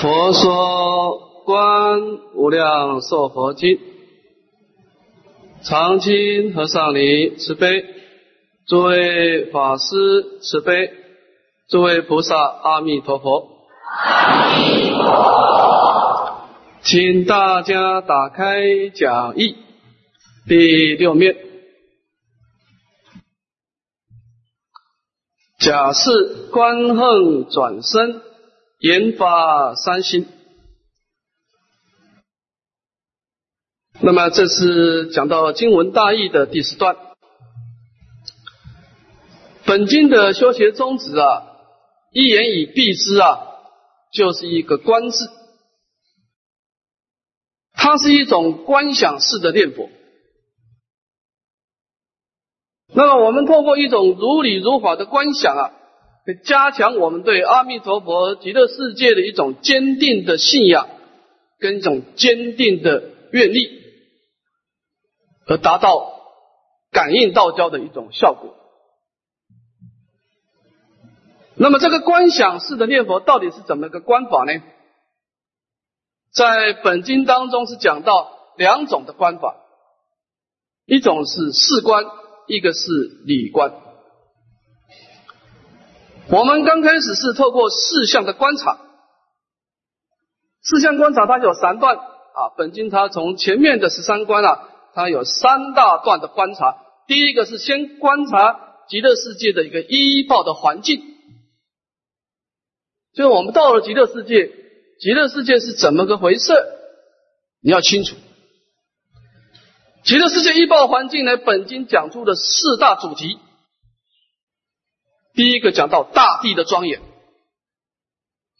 佛说《观无量寿佛经》，常经和尚尼慈悲，诸位法师慈悲，诸位菩萨阿弥陀佛。阿弥陀佛，请大家打开讲义第六面。假释观横转身。研发三心，那么这是讲到经文大义的第四段。本经的修学宗旨啊，一言以蔽之啊，就是一个观字，它是一种观想式的念佛。那么我们透过一种如理如法的观想啊。加强我们对阿弥陀佛极乐世界的一种坚定的信仰，跟一种坚定的愿力，而达到感应道交的一种效果。那么，这个观想式的念佛到底是怎么个观法呢？在本经当中是讲到两种的观法，一种是事观，一个是理观。我们刚开始是透过四项的观察，四项观察它有三段啊。本经它从前面的十三观啊，它有三大段的观察。第一个是先观察极乐世界的一个依报的环境，就是我们到了极乐世界，极乐世界是怎么个回事？你要清楚。极乐世界依报环境呢，本经讲出的四大主题。第一个讲到大地的庄严，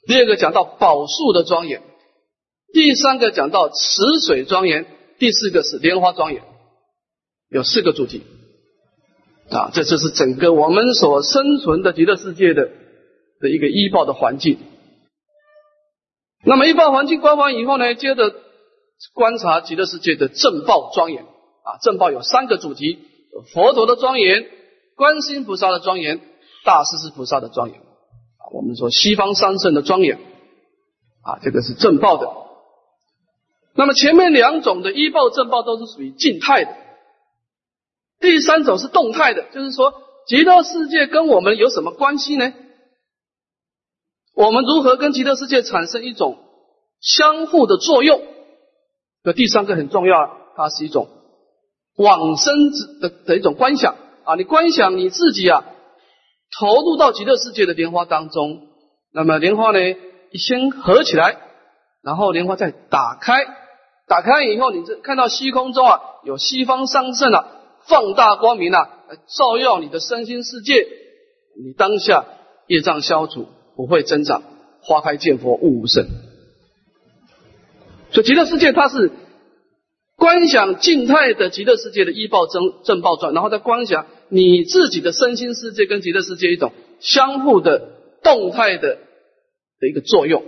第二个讲到宝树的庄严，第三个讲到池水庄严，第四个是莲花庄严，有四个主题啊，这就是整个我们所生存的极乐世界的的一个医报的环境。那么医报环境观完以后呢，接着观察极乐世界的正报庄严啊，正报有三个主题：佛陀的庄严、观世音菩萨的庄严。大势至菩萨的庄严啊，我们说西方三圣的庄严啊，这个是正报的。那么前面两种的依报正报都是属于静态的，第三种是动态的，就是说极乐世界跟我们有什么关系呢？我们如何跟极乐世界产生一种相互的作用？这第三个很重要，它是一种往生之的的一种观想啊，你观想你自己啊。投入到极乐世界的莲花当中，那么莲花呢，先合起来，然后莲花再打开，打开以后，你这看到虚空中啊，有西方三圣啊，放大光明啊，照耀你的身心世界，你当下业障消除，不会增长，花开见佛，悟无生。所以极乐世界它是观想静态的极乐世界的依报正正报转，然后再观想。你自己的身心世界跟极乐世界一种相互的动态的的一个作用。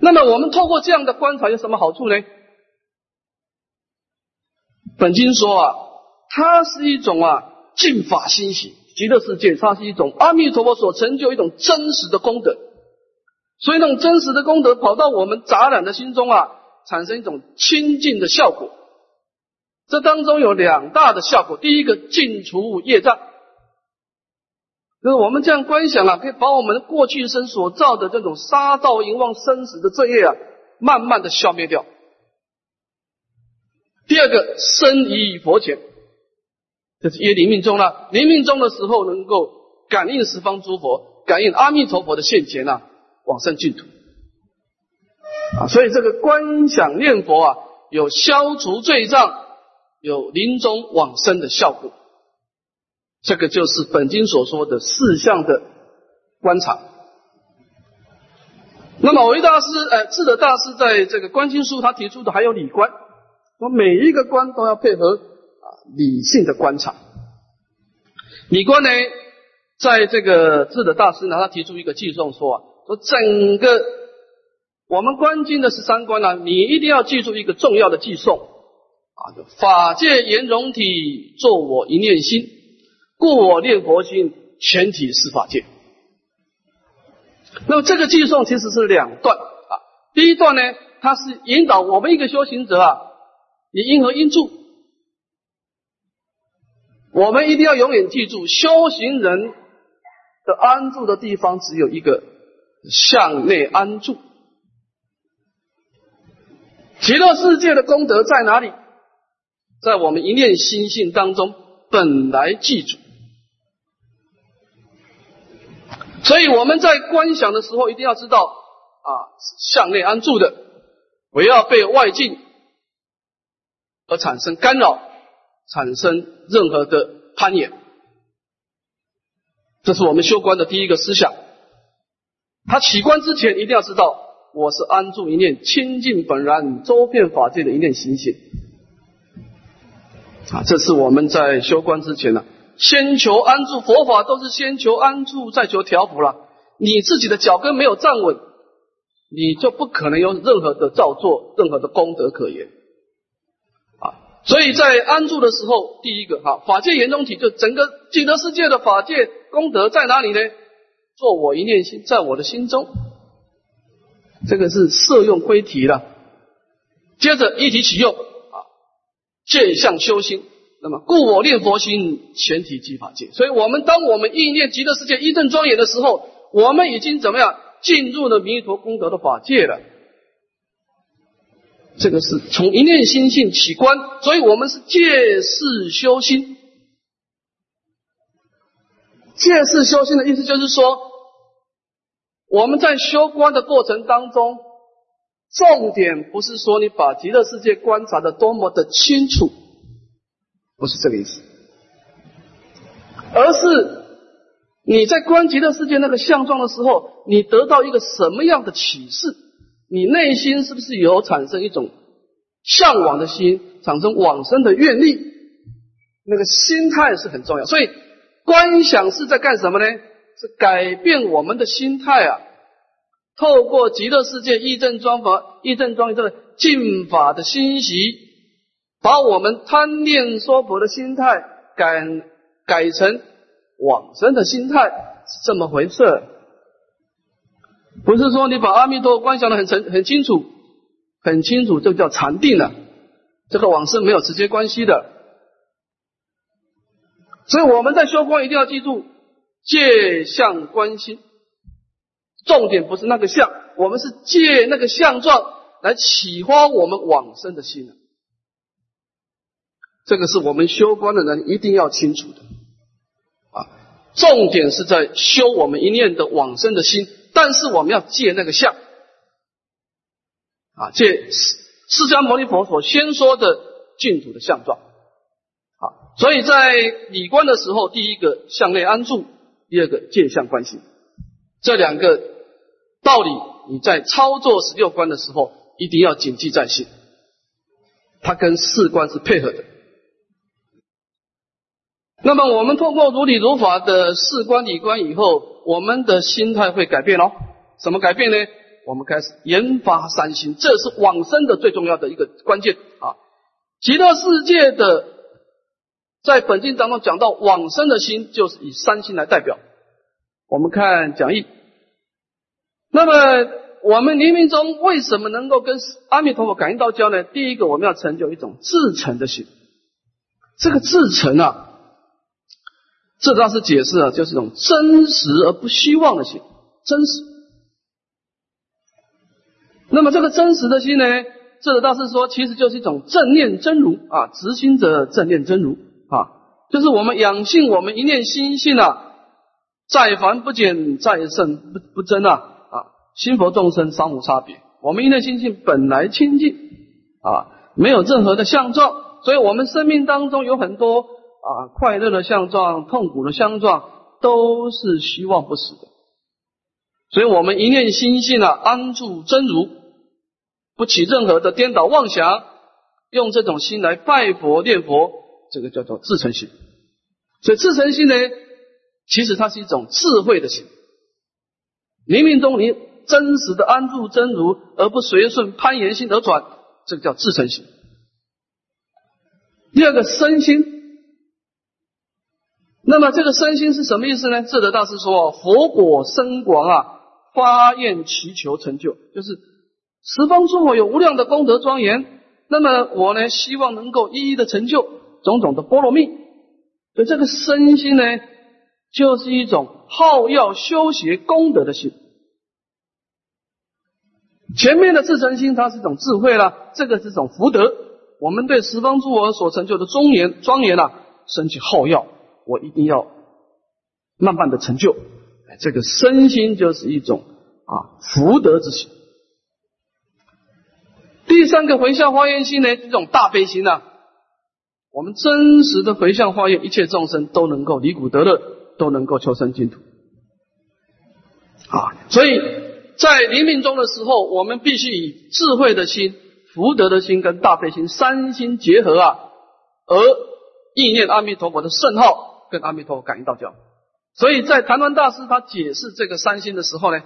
那么我们透过这样的观察有什么好处呢？本经说啊，它是一种啊净法欣喜，极乐世界它是一种阿弥陀佛所成就一种真实的功德，所以那种真实的功德跑到我们杂染的心中啊，产生一种清净的效果。这当中有两大的效果，第一个净除业障，就是我们这样观想啊，可以把我们过去生所造的这种杀盗淫妄生死的罪业啊，慢慢的消灭掉。第二个生于佛前，就是耶临命中了，临命中的时候能够感应十方诸佛，感应阿弥陀佛的现前啊，往生净土啊，所以这个观想念佛啊，有消除罪障。有临终往生的效果，这个就是本经所说的四项的观察。那么，维大师，呃，智德大师在这个观经书他提出的还有理观，说每一个观都要配合啊理性的观察。理观呢，在这个智德大师呢，他提出一个寄诵说啊，说整个我们观经的十三观呢，你一定要记住一个重要的寄诵。啊，法界圆融体，作我一念心，故我念佛心，全体是法界。那么这个计算其实是两段啊。第一段呢，它是引导我们一个修行者啊，你因何因住？我们一定要永远记住，修行人的安住的地方只有一个，向内安住。极乐世界的功德在哪里？在我们一念心性当中本来记住。所以我们在观想的时候，一定要知道啊，向内安住的，不要被外境而产生干扰，产生任何的攀岩。这是我们修观的第一个思想。他起观之前，一定要知道我是安住一念清净本然、周遍法界的一念心性。啊，这是我们在修观之前呢。先求安住，佛法都是先求安住，再求调伏了。你自己的脚跟没有站稳，你就不可能有任何的造作，任何的功德可言。啊，所以在安住的时候，第一个哈，法界严中体就整个极乐世界的法界功德在哪里呢？做我一念心，在我的心中，这个是摄用归体了。接着一体启用，见相修心。那么，故我念佛心，全体即法界。所以，我们当我们意念极乐世界一正庄严的时候，我们已经怎么样进入了弥陀功德的法界了？这个是从一念心性起观，所以我们是借势修心。借势修心的意思就是说，我们在修观的过程当中，重点不是说你把极乐世界观察的多么的清楚。不是这个意思，而是你在观极乐世界那个相状的时候，你得到一个什么样的启示？你内心是不是有产生一种向往的心，产生往生的愿力？那个心态是很重要。所以观想是在干什么呢？是改变我们的心态啊！透过极乐世界一正庄法、一正庄严这个净法的欣喜。把我们贪念说佛的心态改改成往生的心态是这么回事，不是说你把阿弥陀观想的很成很清楚很清楚，这叫禅定了，这个往生没有直接关系的。所以我们在修观一定要记住借相观心，重点不是那个相，我们是借那个相状来启发我们往生的心这个是我们修观的人一定要清楚的。啊，重点是在修我们一念的往生的心，但是我们要借那个相。啊，借释释迦牟尼佛所先说的净土的相状。啊，所以在理观的时候，第一个向内安住，第二个见相关心，这两个道理你在操作十六观的时候一定要谨记在心，它跟四观是配合的。那么我们通过如理如法的四观理观以后，我们的心态会改变哦。怎么改变呢？我们开始研发三心，这是往生的最重要的一个关键啊。极乐世界的在本经当中讲到往生的心，就是以三心来代表。我们看讲义。那么我们冥冥中为什么能够跟阿弥陀佛感应道交呢？第一个，我们要成就一种至诚的心。这个至诚啊。这倒是解释啊，就是一种真实而不虚妄的心，真实。那么这个真实的心呢，这倒是说，其实就是一种正念真如啊，执心者正念真如啊，就是我们养性，我们一念心性啊，再凡不减，再胜不不增啊，心佛众生三无差别，我们一念心性本来清净啊，没有任何的相状，所以我们生命当中有很多。啊，快乐的相状，痛苦的相状，都是虚妄不实的。所以，我们一念心性啊，安住真如，不起任何的颠倒妄想，用这种心来拜佛念佛，这个叫做自诚心。所以，自诚心呢，其实它是一种智慧的心。冥冥中，你真实的安住真如，而不随顺攀岩心而转，这个叫自诚心。第二个身心。那么这个身心是什么意思呢？智德大师说：“佛果深广啊，发愿祈求成就，就是十方诸佛有无量的功德庄严，那么我呢，希望能够一一的成就种种的波罗蜜。所以这个身心呢，就是一种好要修习功德的心。前面的自诚心，它是一种智慧了，这个是一种福德。我们对十方诸佛所成就的庄严庄严啊，升起好要，我一定要慢慢的成就。这个身心就是一种啊福德之心。第三个回向花愿心呢，这种大悲心呢，我们真实的回向花愿，一切众生都能够离苦得乐，都能够求生净土。啊，所以在临命中的时候，我们必须以智慧的心、福德的心跟大悲心三心结合啊，而意念阿弥陀佛的圣号，跟阿弥陀佛感应道交。所以在谭鸾大师他解释这个三心的时候呢，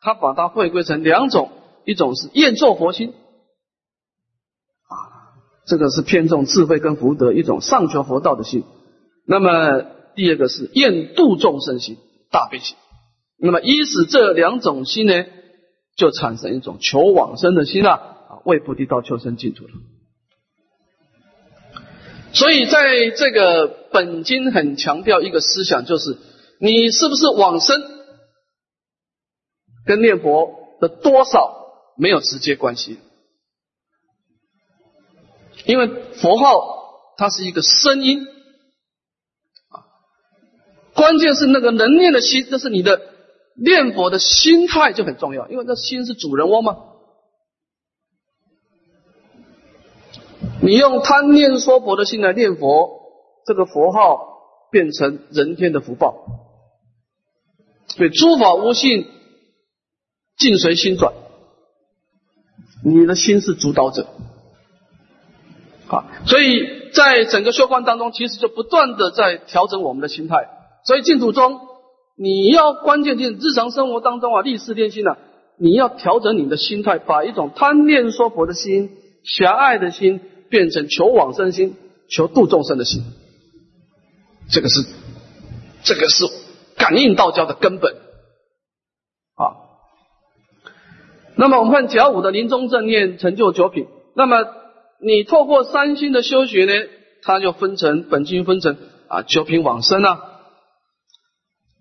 他把它汇归成两种，一种是愿做佛心，啊，这个是偏重智慧跟福德一种上求佛道的心。那么第二个是愿度众生心，大悲心。那么依此这两种心呢，就产生一种求往生的心了，啊，为菩提道求生净土了。所以在这个本经很强调一个思想，就是。你是不是往生，跟念佛的多少没有直接关系？因为佛号它是一个声音啊，关键是那个能念的心，这是你的念佛的心态就很重要，因为那心是主人翁嘛。你用贪念说佛的心来念佛，这个佛号变成人天的福报。所以诸法无性，境随心转。你的心是主导者，啊，所以在整个修观当中，其实就不断的在调整我们的心态。所以净土中，你要关键就是日常生活当中啊，立誓练心呢，你要调整你的心态，把一种贪念说佛的心、狭隘的心，变成求往生心、求度众生的心。这个是，这个是。感应道教的根本啊。那么我们看甲午的临终正念成就九品。那么你透过三星的修学呢，它就分成本经分成啊九品往生啊。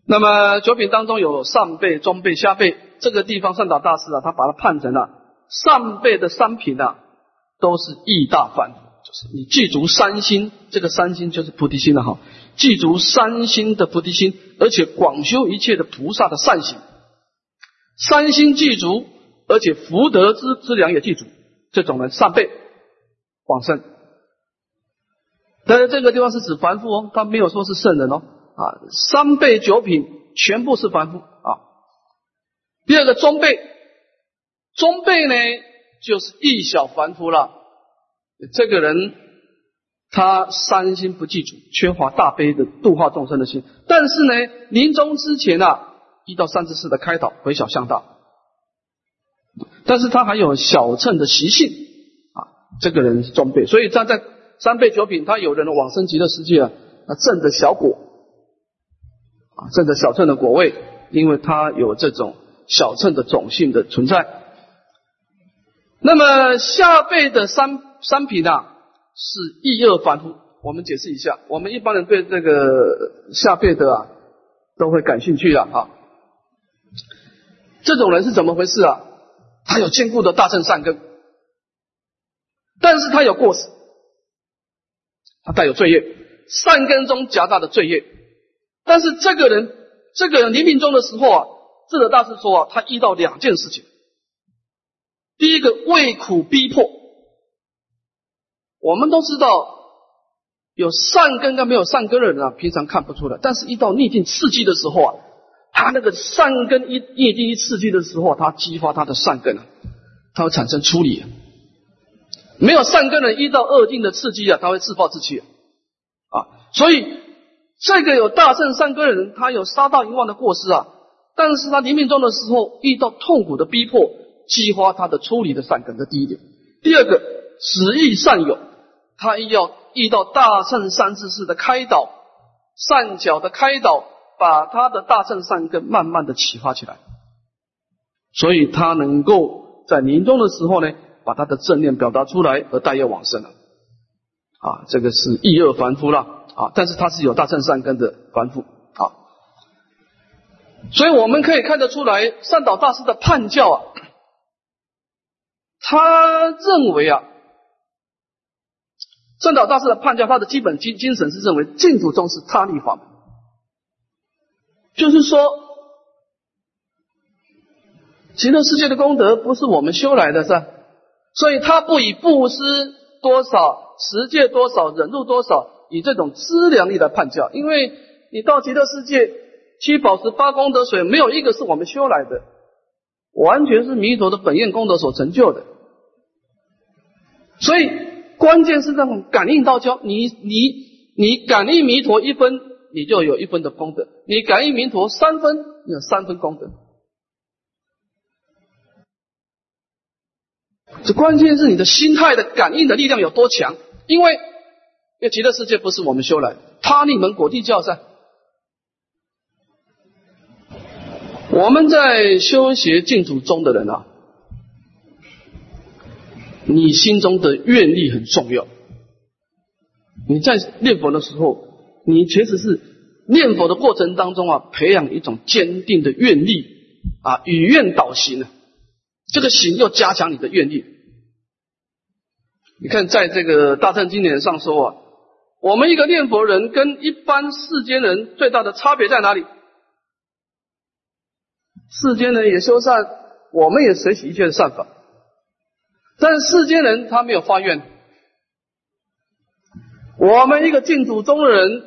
那么九品当中有上辈、中辈、下辈。这个地方善导大师啊，他把它判成了上辈的三品啊，都是义大凡，就是你记住三星，这个三星就是菩提心了哈。记足三心的菩提心，而且广修一切的菩萨的善行，三心记足，而且福德之之良也记足，这种人善辈往生。但是这个地方是指凡夫哦，他没有说是圣人哦啊，三辈九品全部是凡夫啊。第二个中辈，中辈呢就是一小凡夫了，这个人。他三心不记住，缺乏大悲的度化众生的心。但是呢，临终之前啊，一到三十四的开导回小向大。但是他还有小乘的习性啊，这个人是中辈。所以站在三辈九品，他有人往生极乐世界啊，那正的小果啊，证的小乘的果位，因为它有这种小乘的种性的存在。那么下辈的三三品啊。是异恶凡夫，我们解释一下。我们一般人对这个下辈的啊，都会感兴趣的啊。这种人是怎么回事啊？他有坚固的大乘善根，但是他有过失，他带有罪业，善根中夹杂的罪业。但是这个人，这个人临命终的时候啊，智者大师说啊，他遇到两件事情。第一个，为苦逼迫。我们都知道，有善根跟没有善根的人啊，平常看不出来。但是，一到逆境刺激的时候啊，他那个善根一逆境一刺激的时候，他激发他的善根啊，他会产生出离。没有善根的人，遇到恶境的刺激啊，他会自暴自弃啊。所以，这个有大圣善根的人，他有杀盗淫妄的过失啊，但是他临命终的时候遇到痛苦的逼迫，激发他的出离的善根。这第一点。第二个，执意善友。他要遇到大圣三智士的开导，善巧的开导，把他的大圣善根慢慢的启发起来。所以他能够在临终的时候呢，把他的正念表达出来而带业往生了。啊这个是易恶凡夫了啊，但是他是有大乘善根的凡夫啊。所以我们可以看得出来，善导大师的判教啊，他认为啊。圣导大师的判教，他的基本精精神是认为净土宗是他力法门，就是说，极乐世界的功德不是我们修来的，是吧？所以他不以布施多少、持戒多少、忍辱多少，以这种资粮力来判教，因为你到极乐世界七宝石八功德水，没有一个是我们修来的，完全是弥陀的本愿功德所成就的，所以。关键是那种感应道交，你你你感应弥陀一分，你就有一分的功德；你感应弥陀三分，有三分功德。这关键是你的心态的感应的力量有多强，因为因为极乐世界不是我们修来，他力门果地教噻。我们在修学净土宗的人啊。你心中的愿力很重要。你在念佛的时候，你其实是念佛的过程当中啊，培养一种坚定的愿力啊，与愿导行啊。这个行要加强你的愿力。你看，在这个大乘经典上说啊，我们一个念佛人跟一般世间人最大的差别在哪里？世间人也修善，我们也随喜一切的善法。但世间人他没有发愿，我们一个净土宗人，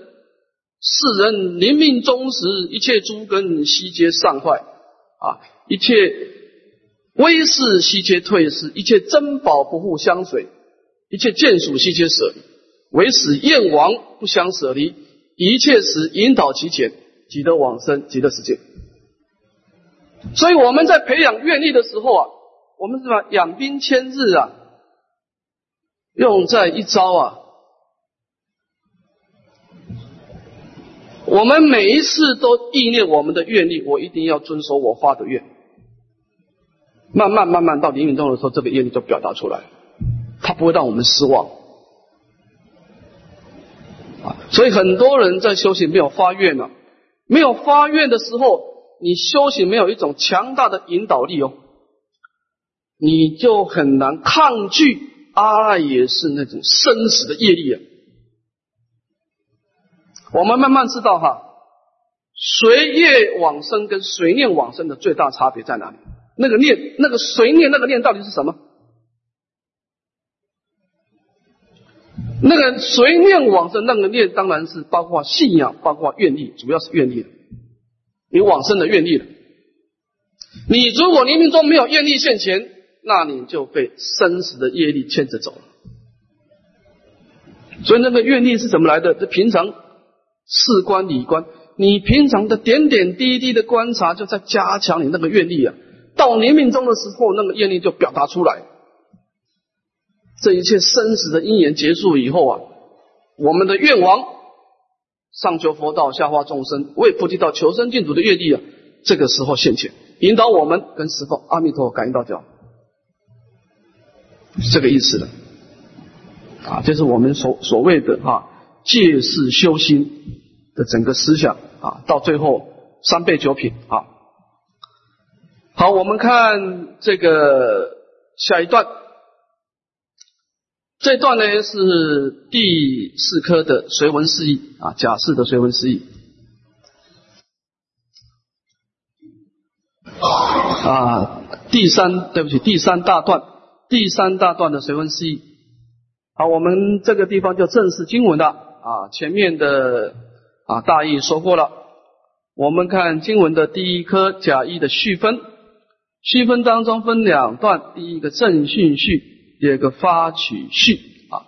世人临命终时，一切诸根悉皆丧坏啊，一切威势悉皆退失，一切珍宝不复相随，一切眷属悉皆舍离，唯使燕王不相舍离，一切时引导其前，即得往生即得世界。所以我们在培养愿力的时候啊。我们是吧？养兵千日啊，用在一朝啊。我们每一次都意念我们的愿力，我一定要遵守我发的愿。慢慢慢慢到临终的时候，这个愿力就表达出来，他不会让我们失望啊。所以很多人在修行没有发愿了，没有发愿的时候，你修行没有一种强大的引导力哦。你就很难抗拒阿赖耶是那种生死的业力啊！我们慢慢知道哈，随业往生跟随念往生的最大差别在哪里？那个念，那个随念，那个念到底是什么？那个随念往生，那个念当然是包括信仰，包括愿力，主要是愿力的，你往生的愿力的。你如果临命中没有愿力现前。那你就被生死的业力牵着走了。所以那个愿力是怎么来的？这平常事观理观，你平常的点点滴滴的观察，就在加强你那个愿力啊。到临命中的时候，那个愿力就表达出来。这一切生死的因缘结束以后啊，我们的愿望上求佛道，下化众生，为菩提道求生净土的愿力啊，这个时候现前，引导我们跟师父阿弥陀感应道交。这个意思的啊，这是我们所所谓的哈借势修心的整个思想啊，到最后三倍九品啊。好，我们看这个下一段，这段呢是第四科的随文释义啊，假释的随文释义啊，第三对不起，第三大段。第三大段的随文释义，好，我们这个地方就正式经文了啊。前面的啊大意说过了，我们看经文的第一科假意的序分，区分当中分两段，第一个正训序，第二个发取序啊。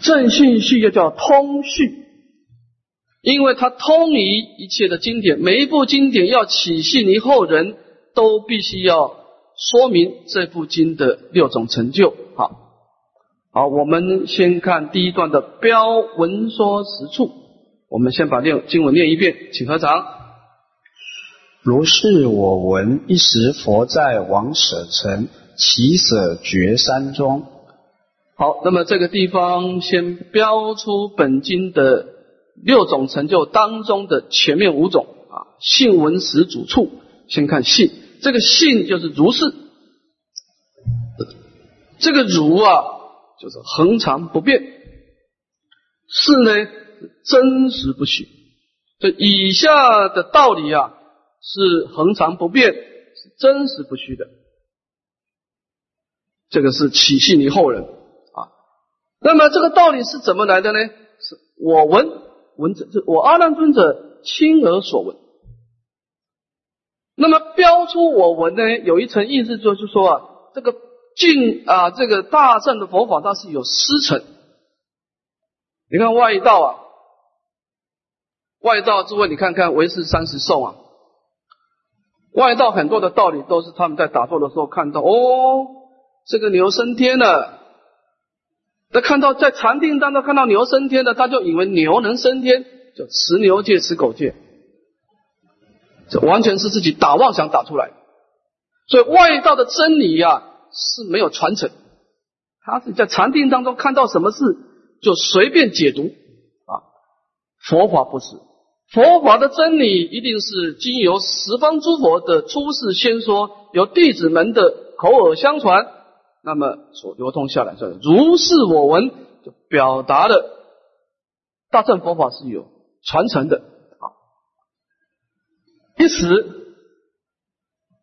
正训序又叫通序，因为它通于一切的经典，每一部经典要起信于后人都必须要。说明这部经的六种成就。好，好，我们先看第一段的标文说实处。我们先把念经文念一遍，请合掌。如是我闻，一时佛在王舍城其舍绝山中。好，那么这个地方先标出本经的六种成就当中的前面五种啊，信闻识主处。先看信，这个信就是如是，这个如啊就是恒常不变，是呢真实不虚。这以下的道理啊是恒常不变，是真实不虚的。这个是起信于后人啊。那么这个道理是怎么来的呢？是我闻闻者，我阿难尊者亲耳所闻。那么标出我闻呢，有一层意思就是说啊，这个净啊，这个大乘的佛法它是有师承。你看外道啊，外道诸位你看看唯识三十颂啊，外道很多的道理都是他们在打坐的时候看到哦，这个牛升天了，他看到在禅定当中看到牛升天了，他就以为牛能升天，就持牛戒持狗戒。这完全是自己打妄想打出来，所以外道的真理呀是没有传承，他是在禅定当中看到什么事就随便解读。啊，佛法不是，佛法的真理一定是经由十方诸佛的出世先说，由弟子们的口耳相传，那么所流通下来，这如是我闻，就表达了大乘佛法是有传承的啊。一时，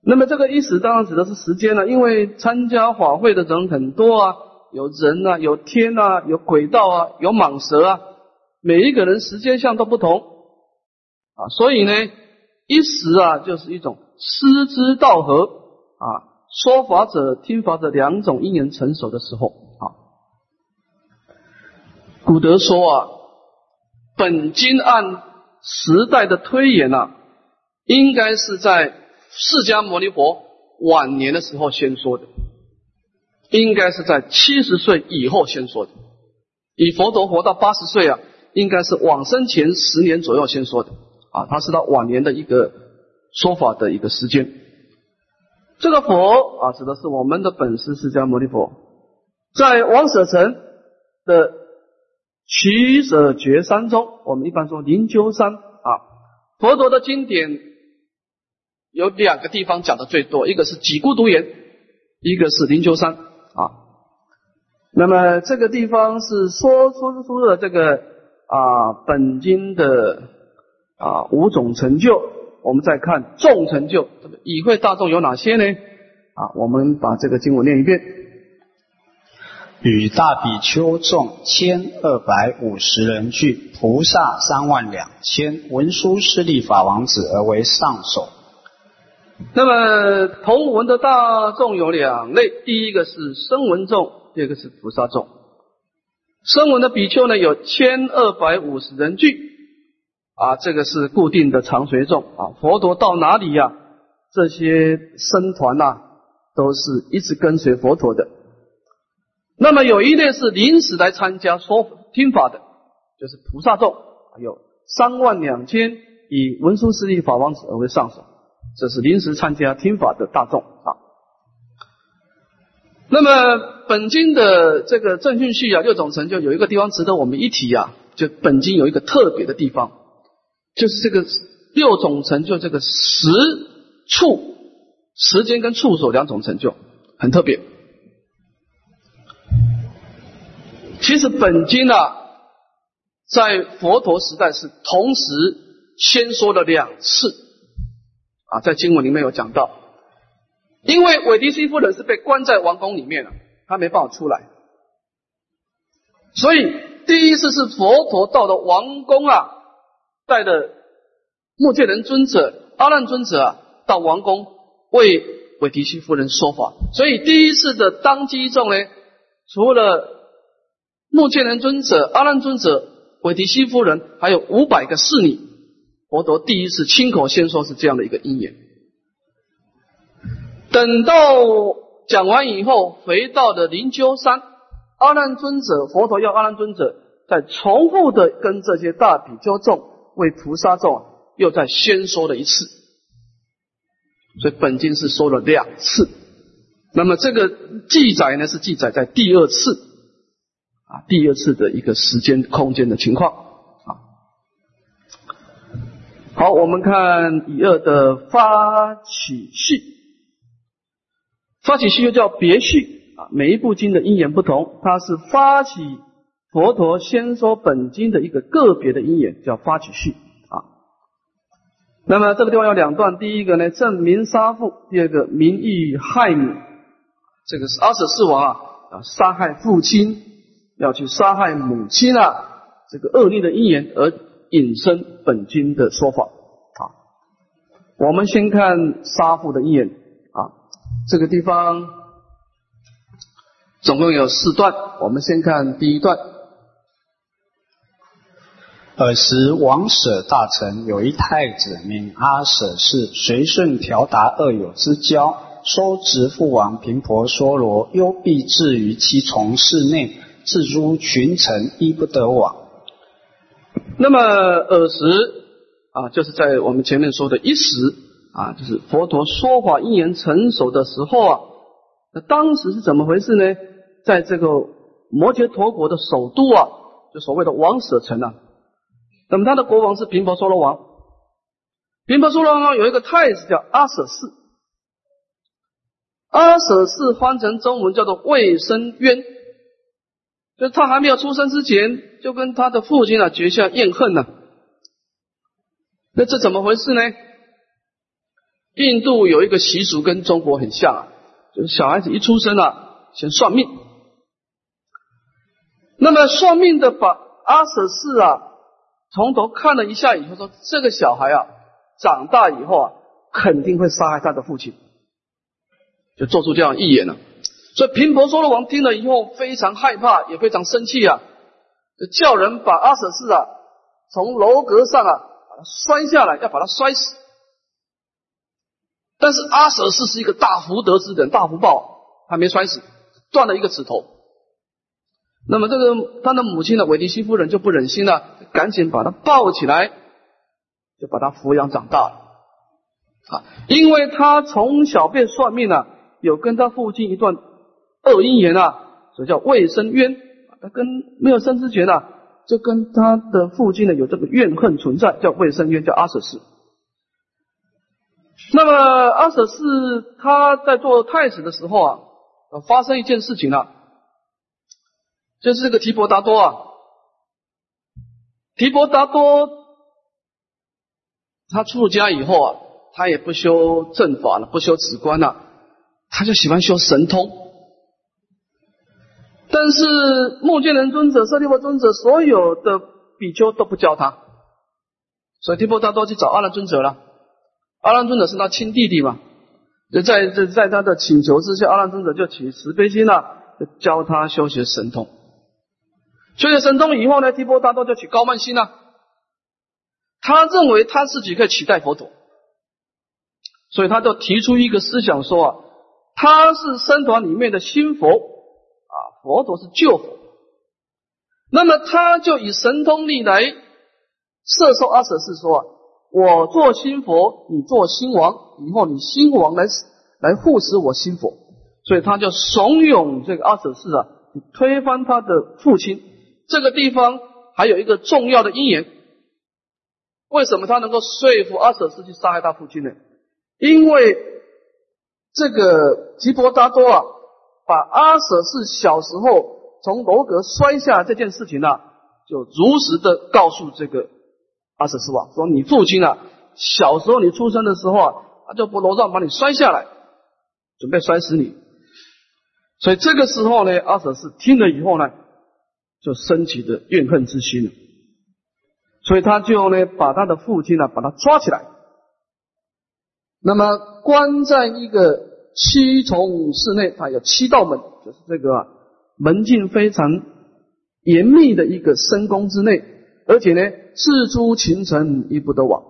那么这个一时当然指的是时间了，因为参加法会的人很多啊，有人啊，有天啊，有轨道啊，有蟒蛇啊，每一个人时间相都不同啊，所以呢，一时啊就是一种师之道合啊，说法者、听法者两种因缘成熟的时候啊。古德说啊，本经按时代的推演啊。应该是在释迦牟尼佛晚年的时候先说的，应该是在七十岁以后先说的。以佛陀活到八十岁啊，应该是往生前十年左右先说的啊，他是他晚年的一个说法的一个时间。这个佛啊，指的是我们的本师释迦牟尼佛，在王舍城的取舍绝山中，我们一般说灵鹫山啊，佛陀的经典。有两个地方讲的最多，一个是几孤独岩，一个是灵鹫山啊。那么这个地方是说说出了这个啊本经的啊五种成就。我们再看众成就，这个以会大众有哪些呢？啊，我们把这个经文念一遍：与大比丘众千二百五十人聚，菩萨三万两千，文殊师利法王子而为上首。那么同文的大众有两类，第一个是声闻众，第二个是菩萨众。声闻的比丘呢有千二百五十人聚，啊，这个是固定的常随众啊。佛陀到哪里呀？这些僧团呐，都是一直跟随佛陀的。那么有一类是临时来参加说听法的，就是菩萨众，有三万两千，以文殊师利法王子而为上首。这是临时参加听法的大众啊。那么本经的这个正训序啊，六种成就有一个地方值得我们一提啊，就本经有一个特别的地方，就是这个六种成就这个时处时间跟处所两种成就很特别。其实本经啊，在佛陀时代是同时先说了两次。啊，在经文里面有讲到，因为韦迪西夫人是被关在王宫里面了，他没办法出来，所以第一次是佛陀到了王宫啊，带着目犍连尊者、阿难尊者到王宫为韦迪西夫人说法，所以第一次的当机众呢，除了目犍连尊者、阿难尊者、韦迪西夫人，还有五百个侍女。佛陀第一次亲口先说是这样的一个因缘，等到讲完以后，回到了灵鹫山，阿难尊者，佛陀要阿难尊者再重复的跟这些大比丘众为菩萨众又再先说了一次，所以本经是说了两次。那么这个记载呢，是记载在第二次啊，第二次的一个时间空间的情况啊。好，我们看乙二的发起序，发起序又叫别序啊，每一部经的因缘不同，它是发起佛陀先说本经的一个个别的因缘，叫发起序啊。那么这个地方有两段，第一个呢证明杀父，第二个名誉害母。这个是阿舍世王啊，要杀害父亲，要去杀害母亲啊，这个恶劣的因缘而引申本经的说法啊。我们先看杀父的因缘啊，这个地方总共有四段，我们先看第一段。尔时王舍大臣有一太子名阿舍氏，随顺调达恶友之交。收执父王频婆娑罗，幽闭至于其从室内，自诸群臣亦不得往。那么尔时啊，就是在我们前面说的一时啊，就是佛陀说法因缘成熟的时候啊。那当时是怎么回事呢？在这个摩羯陀国的首都啊，就所谓的王舍城啊。那么他的国王是频婆娑罗王，频婆娑罗王有一个太子叫阿舍氏。阿舍氏翻成中文叫做卫生渊，就是他还没有出生之前，就跟他的父亲啊结下怨恨呢。那这怎么回事呢？印度有一个习俗跟中国很像啊，就是小孩子一出生啊，先算命。那么算命的把阿舍氏啊从头看了一下以后，说这个小孩啊长大以后啊肯定会杀害他的父亲。就做出这样预言了，所以频婆娑罗王听了以后非常害怕，也非常生气啊，就叫人把阿舍氏啊从楼阁上啊摔下来，要把他摔死。但是阿舍氏是一个大福德之人，大福报还没摔死，断了一个指头。那么这个他的母亲呢，韦迪西夫人就不忍心了，赶紧把他抱起来，就把他抚养长大了啊，因为他从小便算命啊。有跟他父亲一段恶姻缘啊，所以叫未生冤。他跟没有生之前呢，就跟他的父亲呢有这个怨恨存在，叫未生冤，叫阿舍氏。那么阿舍氏他在做太子的时候啊，发生一件事情了，就是这个提婆达多啊，提婆达多他出家以后啊，他也不修正法了，不修止观了。他就喜欢修神通，但是目犍连尊者、舍利弗尊者所有的比丘都不教他，所以提婆达多去找阿难尊者了。阿难尊者是他亲弟弟嘛，就在在在他的请求之下，阿难尊者就起慈悲心了，教他修学神通。修学神通以后呢，提婆达多就起高慢心了，他认为他自己可以取代佛陀，所以他就提出一个思想说啊。他是僧团里面的新佛啊，佛陀是旧佛。那么他就以神通力来摄受阿舍氏说啊，我做新佛，你做新王，以后你新王来来护持我新佛。所以他就怂恿这个阿舍氏啊，推翻他的父亲。这个地方还有一个重要的因缘，为什么他能够说服阿舍斯去杀害他父亲呢？因为。这个吉婆达多啊，把阿舍斯小时候从楼阁摔下这件事情呢，就如实的告诉这个阿舍斯王，说你父亲啊，小时候你出生的时候啊，他就不楼上把你摔下来，准备摔死你。所以这个时候呢，阿舍斯听了以后呢，就升起的怨恨之心了，所以他就呢把他的父亲呢把他抓起来。那么关在一个七重室内，它有七道门，就是这个门禁非常严密的一个深宫之内，而且呢，四诸群臣一不得往。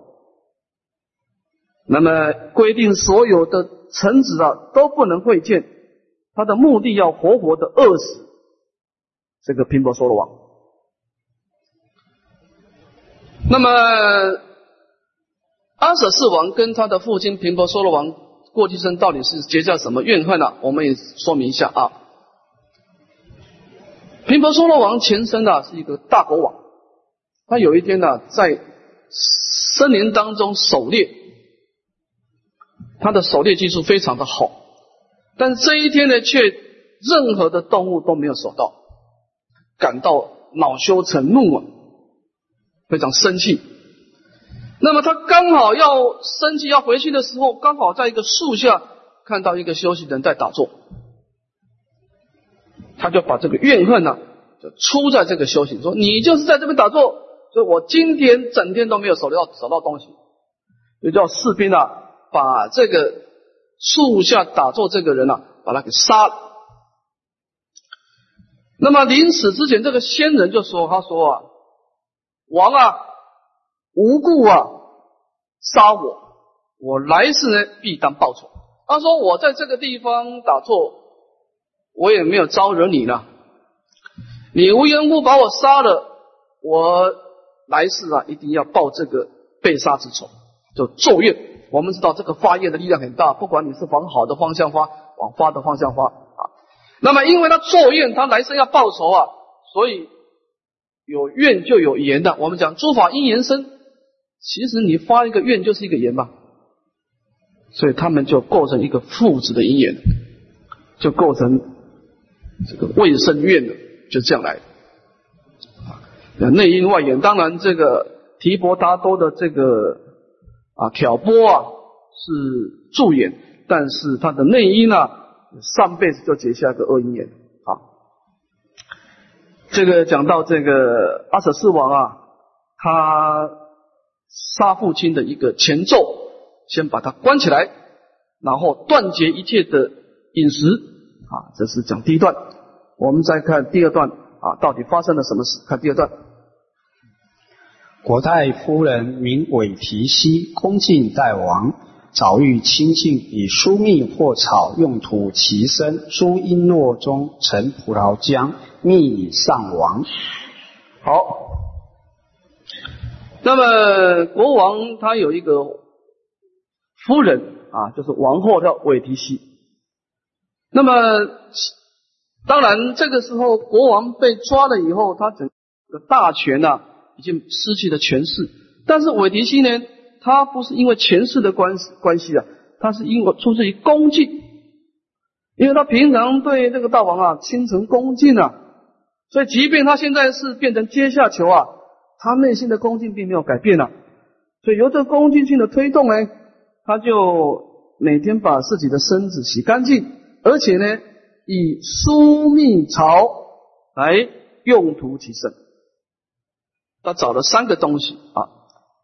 那么规定所有的臣子啊都不能会见，他的目的要活活的饿死这个频婆娑罗王。那么。阿舍世王跟他的父亲频婆娑罗王过去生到底是结下什么怨恨呢？我们也说明一下啊。频婆娑罗王前身呢是一个大国王，他有一天呢在森林当中狩猎，他的狩猎技术非常的好，但这一天呢却任何的动物都没有守到，感到恼羞成怒啊，非常生气。那么他刚好要生气要回去的时候，刚好在一个树下看到一个修行人在打坐，他就把这个怨恨呢就出在这个修行，说你就是在这边打坐，所以我今天整天都没有手到找到东西，就叫士兵啊把这个树下打坐这个人啊把他给杀了。那么临死之前，这个仙人就说：“他说啊，王啊。”无故啊杀我，我来世呢必当报仇。他说我在这个地方打坐，我也没有招惹你呢，你无缘无故把我杀了，我来世啊一定要报这个被杀之仇，就咒怨。我们知道这个发愿的力量很大，不管你是往好的方向发，往发的方向发。那么因为他咒怨，他来生要报仇啊，所以有怨就有言的。我们讲诸法因缘生。其实你发一个愿就是一个言嘛，所以他们就构成一个父子的因缘，就构成这个未生愿的，就这样来。啊，内因外缘，当然这个提婆达多的这个啊挑拨啊是助缘，但是他的内因呢，上辈子就结下个恶因缘啊。这个讲到这个阿舍世王啊，他。杀父亲的一个前奏，先把他关起来，然后断绝一切的饮食啊，这是讲第一段。我们再看第二段啊，到底发生了什么事？看第二段。国太夫人名韦提希，恭敬大王，早欲清净，以疏密或草用土其身，诸璎珞中成葡萄浆，蜜以上王。好。那么国王他有一个夫人啊，就是王后叫韦提希。那么当然这个时候国王被抓了以后，他整个大权呢已经失去了权势。但是韦提希呢，他不是因为权势的关关系啊，他是因为出自于恭敬，因为他平常对这个大王啊亲诚恭敬啊，所以即便他现在是变成阶下囚啊。他内心的恭敬并没有改变啊，所以由这恭敬性的推动呢，他就每天把自己的身子洗干净，而且呢，以疏密朝来用途其身。他找了三个东西啊，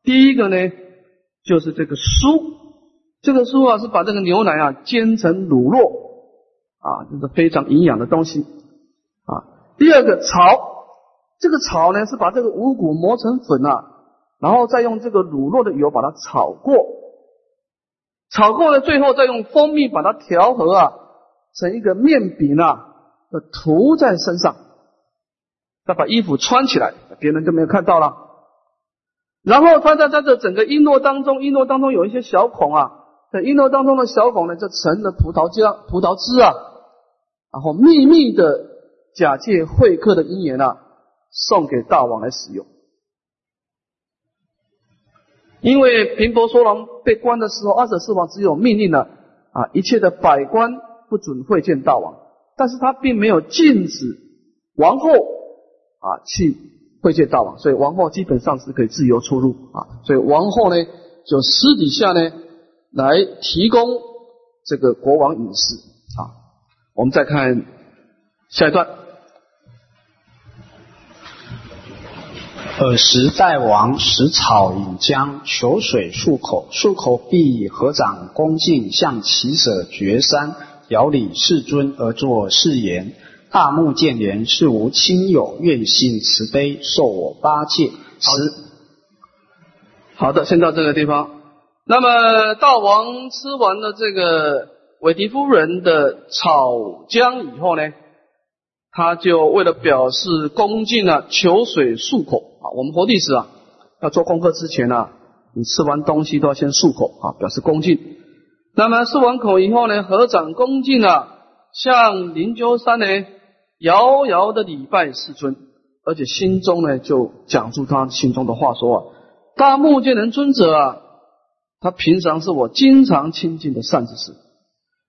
第一个呢就是这个酥，这个酥啊是把这个牛奶啊煎成乳酪啊，这是非常营养的东西啊。第二个炒。这个炒呢，是把这个五谷磨成粉啊，然后再用这个乳酪的油把它炒过，炒过了，最后再用蜂蜜把它调和啊，成一个面饼啊，涂在身上，再把衣服穿起来，别人就没有看到了。然后他在在这整个璎珞当中，璎珞当中有一些小孔啊，在璎珞当中的小孔呢，就盛了葡萄浆、葡萄汁啊，然后秘密的假借会客的因缘啊。送给大王来使用，因为频婆娑王被关的时候，阿舍世王只有命令了啊，一切的百官不准会见大王，但是他并没有禁止王后啊去会见大王，所以王后基本上是可以自由出入啊，所以王后呢就私底下呢来提供这个国王饮食啊。我们再看下一段。尔时大王食草饮浆，求水漱口，漱口必以合掌恭敬，向其舍绝山，遥礼世尊而作誓言：大目犍连是无亲友，愿信慈悲，受我八戒。好，好的，先到这个地方。那么大王吃完了这个韦迪夫人的草浆以后呢，他就为了表示恭敬啊，求水漱口。啊，我们活弟子啊，要做功课之前呢，你吃完东西都要先漱口啊，表示恭敬。那么漱完口以后呢，合掌恭敬啊，向灵鹫山呢遥遥的礼拜世尊，而且心中呢就讲出他心中的话说啊，大目犍连尊者啊，他平常是我经常亲近的善知识，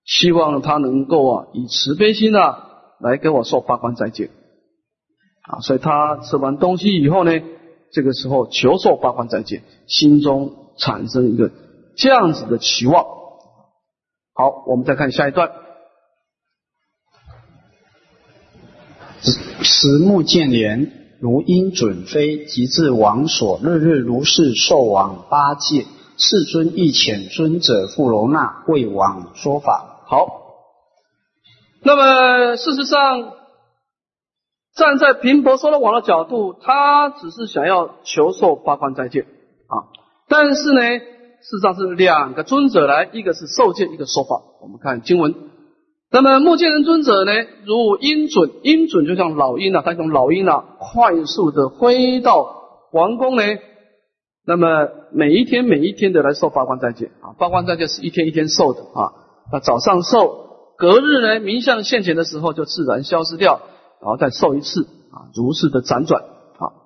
希望他能够啊以慈悲心啊来给我受八关斋戒啊，所以他吃完东西以后呢，这个时候求受八关斋戒，心中产生一个这样子的期望。好，我们再看下一段。时目犍连如鹰准飞，即至王所，日日如是受往八戒。世尊亦遣尊者富罗那为王说法。好，那么事实上，站在频婆娑罗王的角度，他只是想要求受八关斋戒啊，但是呢。事实上是两个尊者来，一个是受戒，一个说法。我们看经文。那么目犍连尊者呢，如鹰隼，鹰隼就像老鹰啊，他从老鹰啊，快速的飞到王宫呢。那么每一天每一天的来受八关斋戒啊，八关斋戒是一天一天受的啊。他早上受，隔日呢明相现前的时候就自然消失掉，然后再受一次啊，如是的辗转啊。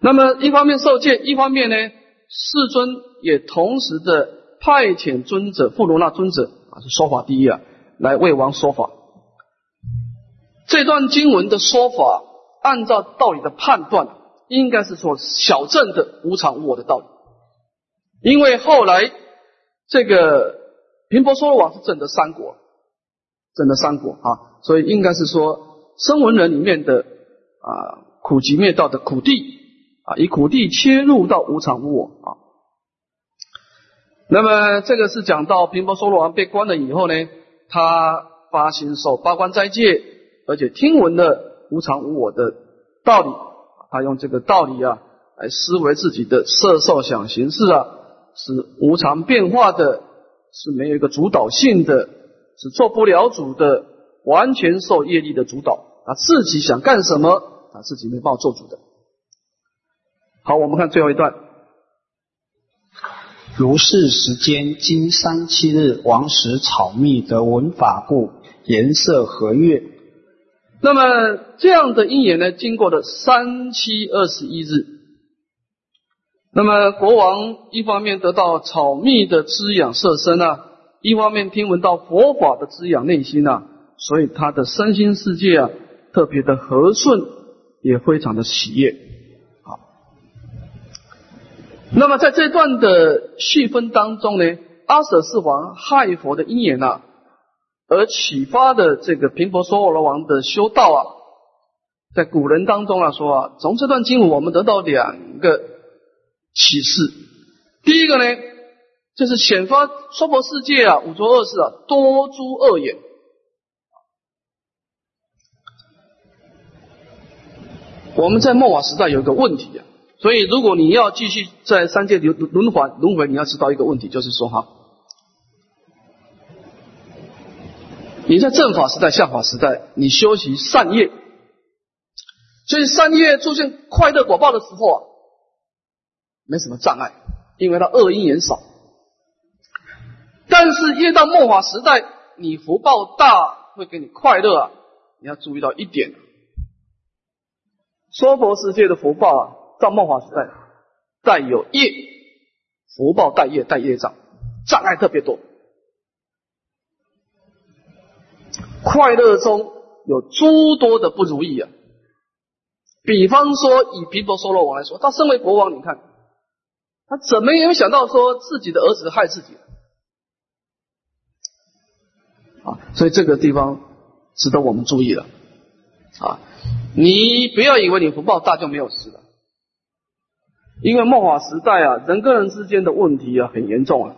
那么一方面受戒，一方面呢。世尊也同时的派遣尊者富罗那尊者啊，是说法第一啊，来为王说法。这段经文的说法，按照道理的判断，应该是说小镇的无常无我的道理。因为后来这个频婆娑罗王是证得三国，证得三国啊，所以应该是说声闻人里面的啊苦集灭道的苦地。啊，以苦地切入到无常无我啊。那么这个是讲到频婆娑罗王被关了以后呢，他发心受八关斋戒，而且听闻了无常无我的道理，他用这个道理啊来思维自己的色受想行识啊是无常变化的，是没有一个主导性的，是做不了主的，完全受业力的主导啊，自己想干什么啊，自己没办法做主的。好，我们看最后一段。如是时间，经三七日，王时草密得闻法故，颜色和悦。那么这样的因缘呢，经过了三七二十一日。那么国王一方面得到草密的滋养色身啊，一方面听闻到佛法的滋养内心啊，所以他的身心世界啊，特别的和顺，也非常的喜悦。那么在这段的细分当中呢，阿舍世王害佛的因缘啊，而启发的这个频婆娑罗王的修道啊，在古人当中啊说啊，从这段经文我们得到两个启示。第一个呢，就是显发娑婆世界啊，五浊恶世啊，多诸恶也。我们在末法时代有一个问题啊。所以，如果你要继续在三界轮轮回轮回，你要知道一个问题，就是说哈，你在正法时代、相法时代，你修习善业，所以善业出现快乐果报的时候啊，没什么障碍，因为它恶因缘少。但是越到末法时代，你福报大，会给你快乐啊，你要注意到一点，娑婆世界的福报啊。到梦华时代，带有业福报带业带业障，障碍特别多。快乐中有诸多的不如意啊。比方说，以毗婆娑罗王来说，他身为国王，你看他怎么也没想到说自己的儿子害自己啊。所以这个地方值得我们注意了啊。你不要以为你福报大就没有事了。因为末法时代啊，人跟人之间的问题啊很严重啊，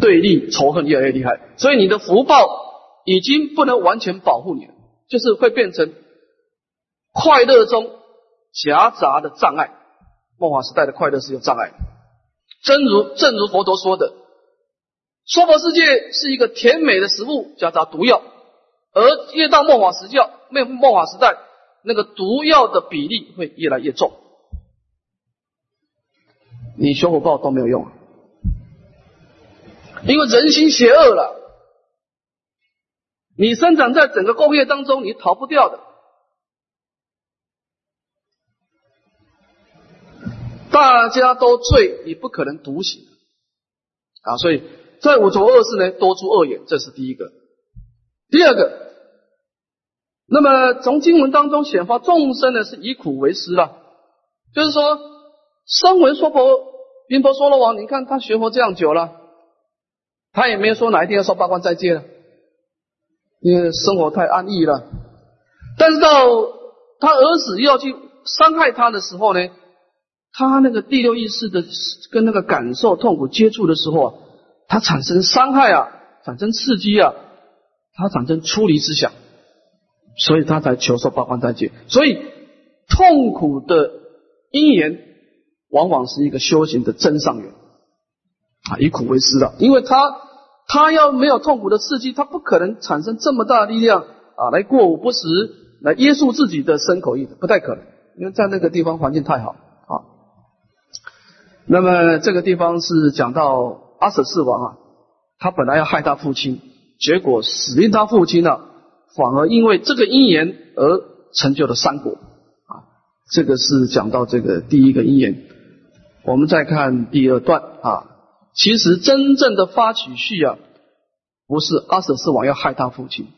对立仇恨越来越厉害，所以你的福报已经不能完全保护你了，就是会变成快乐中夹杂的障碍。末法时代的快乐是有障碍的，正如正如佛陀说的，娑婆世界是一个甜美的食物夹杂毒药，而越到末法时教末末法时代，那个毒药的比例会越来越重。你修福报都没有用，因为人心邪恶了，你生长在整个工业当中，你逃不掉的。大家都罪，你不可能独行啊！所以在五浊恶世呢，多出恶言，这是第一个。第二个，那么从经文当中显发众生呢，是以苦为师了，就是说，声闻说佛、宾婆娑罗王，你看他学佛这样久了，他也没有说哪一天要受八关斋戒了，因为生活太安逸了。但是到他儿子要去伤害他的时候呢？他那个第六意识的跟那个感受痛苦接触的时候啊，他产生伤害啊，产生刺激啊，他产生出离之想，所以他才求受八关斋戒。所以痛苦的因缘往往是一个修行的真上缘啊，以苦为师的，因为他他要没有痛苦的刺激，他不可能产生这么大的力量啊，来过午不食，来约束自己的身口意，不太可能，因为在那个地方环境太好啊。那么这个地方是讲到阿舍世王啊，他本来要害他父亲，结果死令他父亲呢，反而因为这个因缘而成就了三国啊。这个是讲到这个第一个因缘。我们再看第二段啊，其实真正的发起序啊，不是阿舍世王要害他父亲，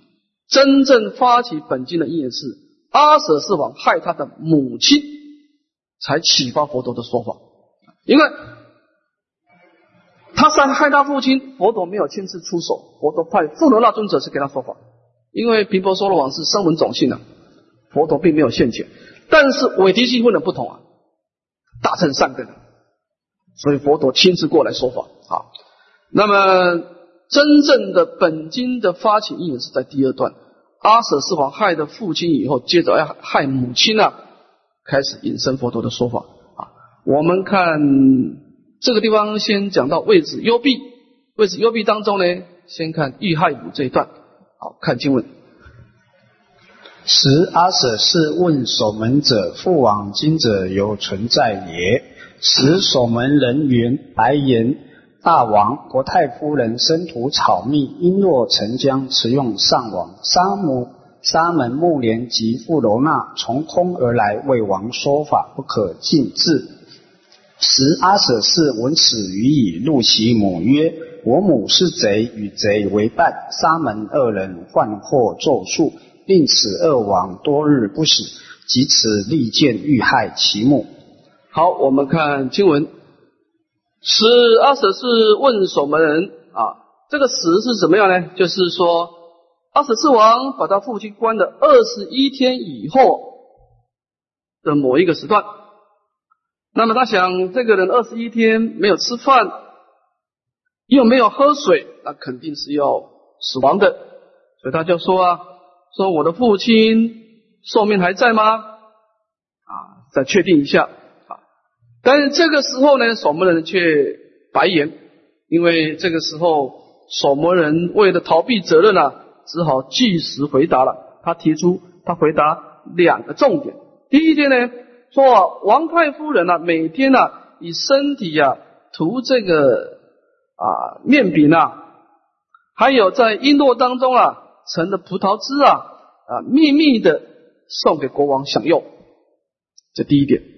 真正发起本经的因缘是阿舍世王害他的母亲，才启发佛陀的说法。因为他杀害他父亲，佛陀没有亲自出手，佛陀派富罗那尊者去给他说法。因为频婆娑罗王是声闻种姓的，佛陀并没有现前。但是韦提希混的不同啊，大乘善根，所以佛陀亲自过来说法啊。那么真正的本经的发起因缘是在第二段，阿舍世王害的父亲以后，接着要害母亲呢，开始引申佛陀的说法啊。我们看这个地方，先讲到位置幽闭。位置幽闭当中呢，先看遇害五这一段。好看经文。时阿舍是问守门者：“父往今者有存在也？”时守门人云：“白言大王，国太夫人生徒草蜜，璎珞沉江，持用上王。沙母沙门木莲及富罗那从空而来，为王说法，不可尽制。”时阿舍氏闻此语已，怒其母曰：“我母是贼，与贼为伴。沙门二人患祸咒术，令此二王多日不死。即此利剑欲害其母。”好，我们看经文。时阿舍是问守门人啊，这个时是怎么样呢？就是说，阿舍是王把他父亲关了二十一天以后的某一个时段。那么他想，这个人二十一天没有吃饭，又没有喝水，那肯定是要死亡的。所以他就说啊，说我的父亲寿命还在吗？啊，再确定一下。但是这个时候呢，守门人却白言，因为这个时候守门人为了逃避责任啊，只好据实回答了。他提出，他回答两个重点。第一点呢。说王太夫人呢，每天呢以身体呀涂这个啊面饼啊，还有在璎珞当中啊盛的葡萄汁啊啊秘密的送给国王享用，这第一点。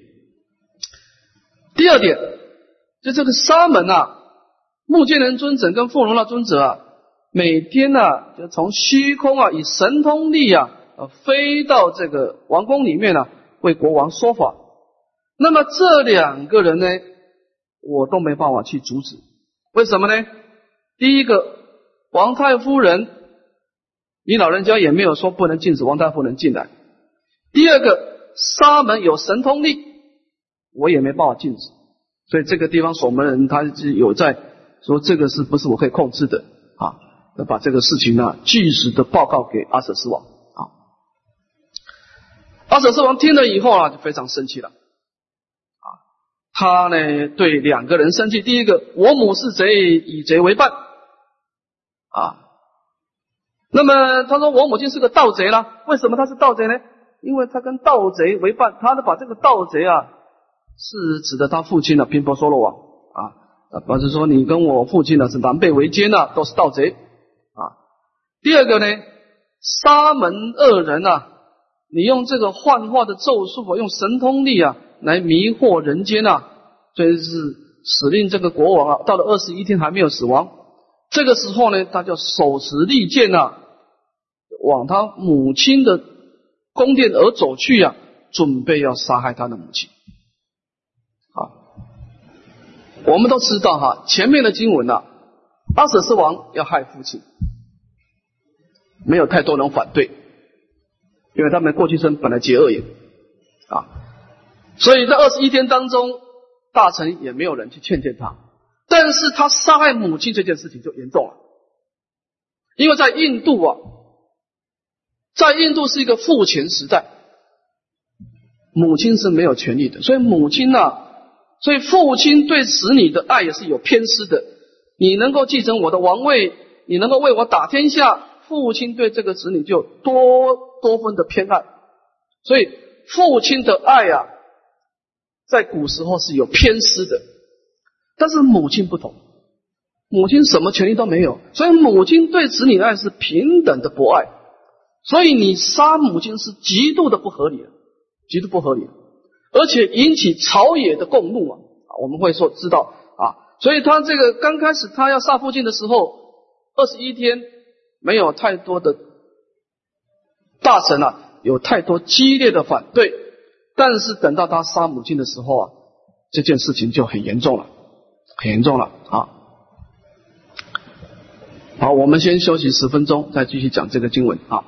第二点，就这个沙门啊，目犍连尊者跟富罗那尊者啊，每天呢就从虚空啊以神通力啊呃飞到这个王宫里面呢。为国王说法，那么这两个人呢，我都没办法去阻止。为什么呢？第一个，王太夫人，你老人家也没有说不能禁止王太夫人进来。第二个，沙门有神通力，我也没办法禁止。所以这个地方守门人他是有在说这个是不是我可以控制的啊？要把这个事情呢，据实的报告给阿舍斯王啊。阿舍斯王听了以后啊，就非常生气了。啊，他呢对两个人生气。第一个，我母是贼，以贼为伴。啊，那么他说我母亲是个盗贼了。为什么他是盗贼呢？因为他跟盗贼为伴。他呢把这个盗贼啊，是指的他父亲的频婆娑罗王啊。啊，表示说你跟我父亲呢是狼狈为奸呐，都是盗贼啊。第二个呢，沙门二人啊，你用这个幻化的咒术啊，用神通力啊来迷惑人间呐，所以是使令这个国王啊，到了二十一天还没有死亡。这个时候呢，他就手持利剑呐，往他母亲的宫殿而走去呀，准备要杀害他的母亲。啊我们都知道哈，前面的经文呐，阿舍斯王要害父亲，没有太多人反对，因为他们过去生本来结恶缘啊，所以在二十一天当中，大臣也没有人去劝谏他。但是他杀害母亲这件事情就严重了，因为在印度啊，在印度是一个父权时代，母亲是没有权利的，所以母亲呢。所以父亲对子女的爱也是有偏私的。你能够继承我的王位，你能够为我打天下，父亲对这个子女就多多分的偏爱。所以父亲的爱呀，在古时候是有偏私的。但是母亲不同，母亲什么权利都没有，所以母亲对子女的爱是平等的博爱。所以你杀母亲是极度的不合理，极度不合理。而且引起朝野的共怒啊！我们会说知道啊，所以他这个刚开始他要杀父亲的时候，二十一天没有太多的大臣啊，有太多激烈的反对，但是等到他杀母亲的时候啊，这件事情就很严重了，很严重了啊！好，我们先休息十分钟，再继续讲这个经文啊。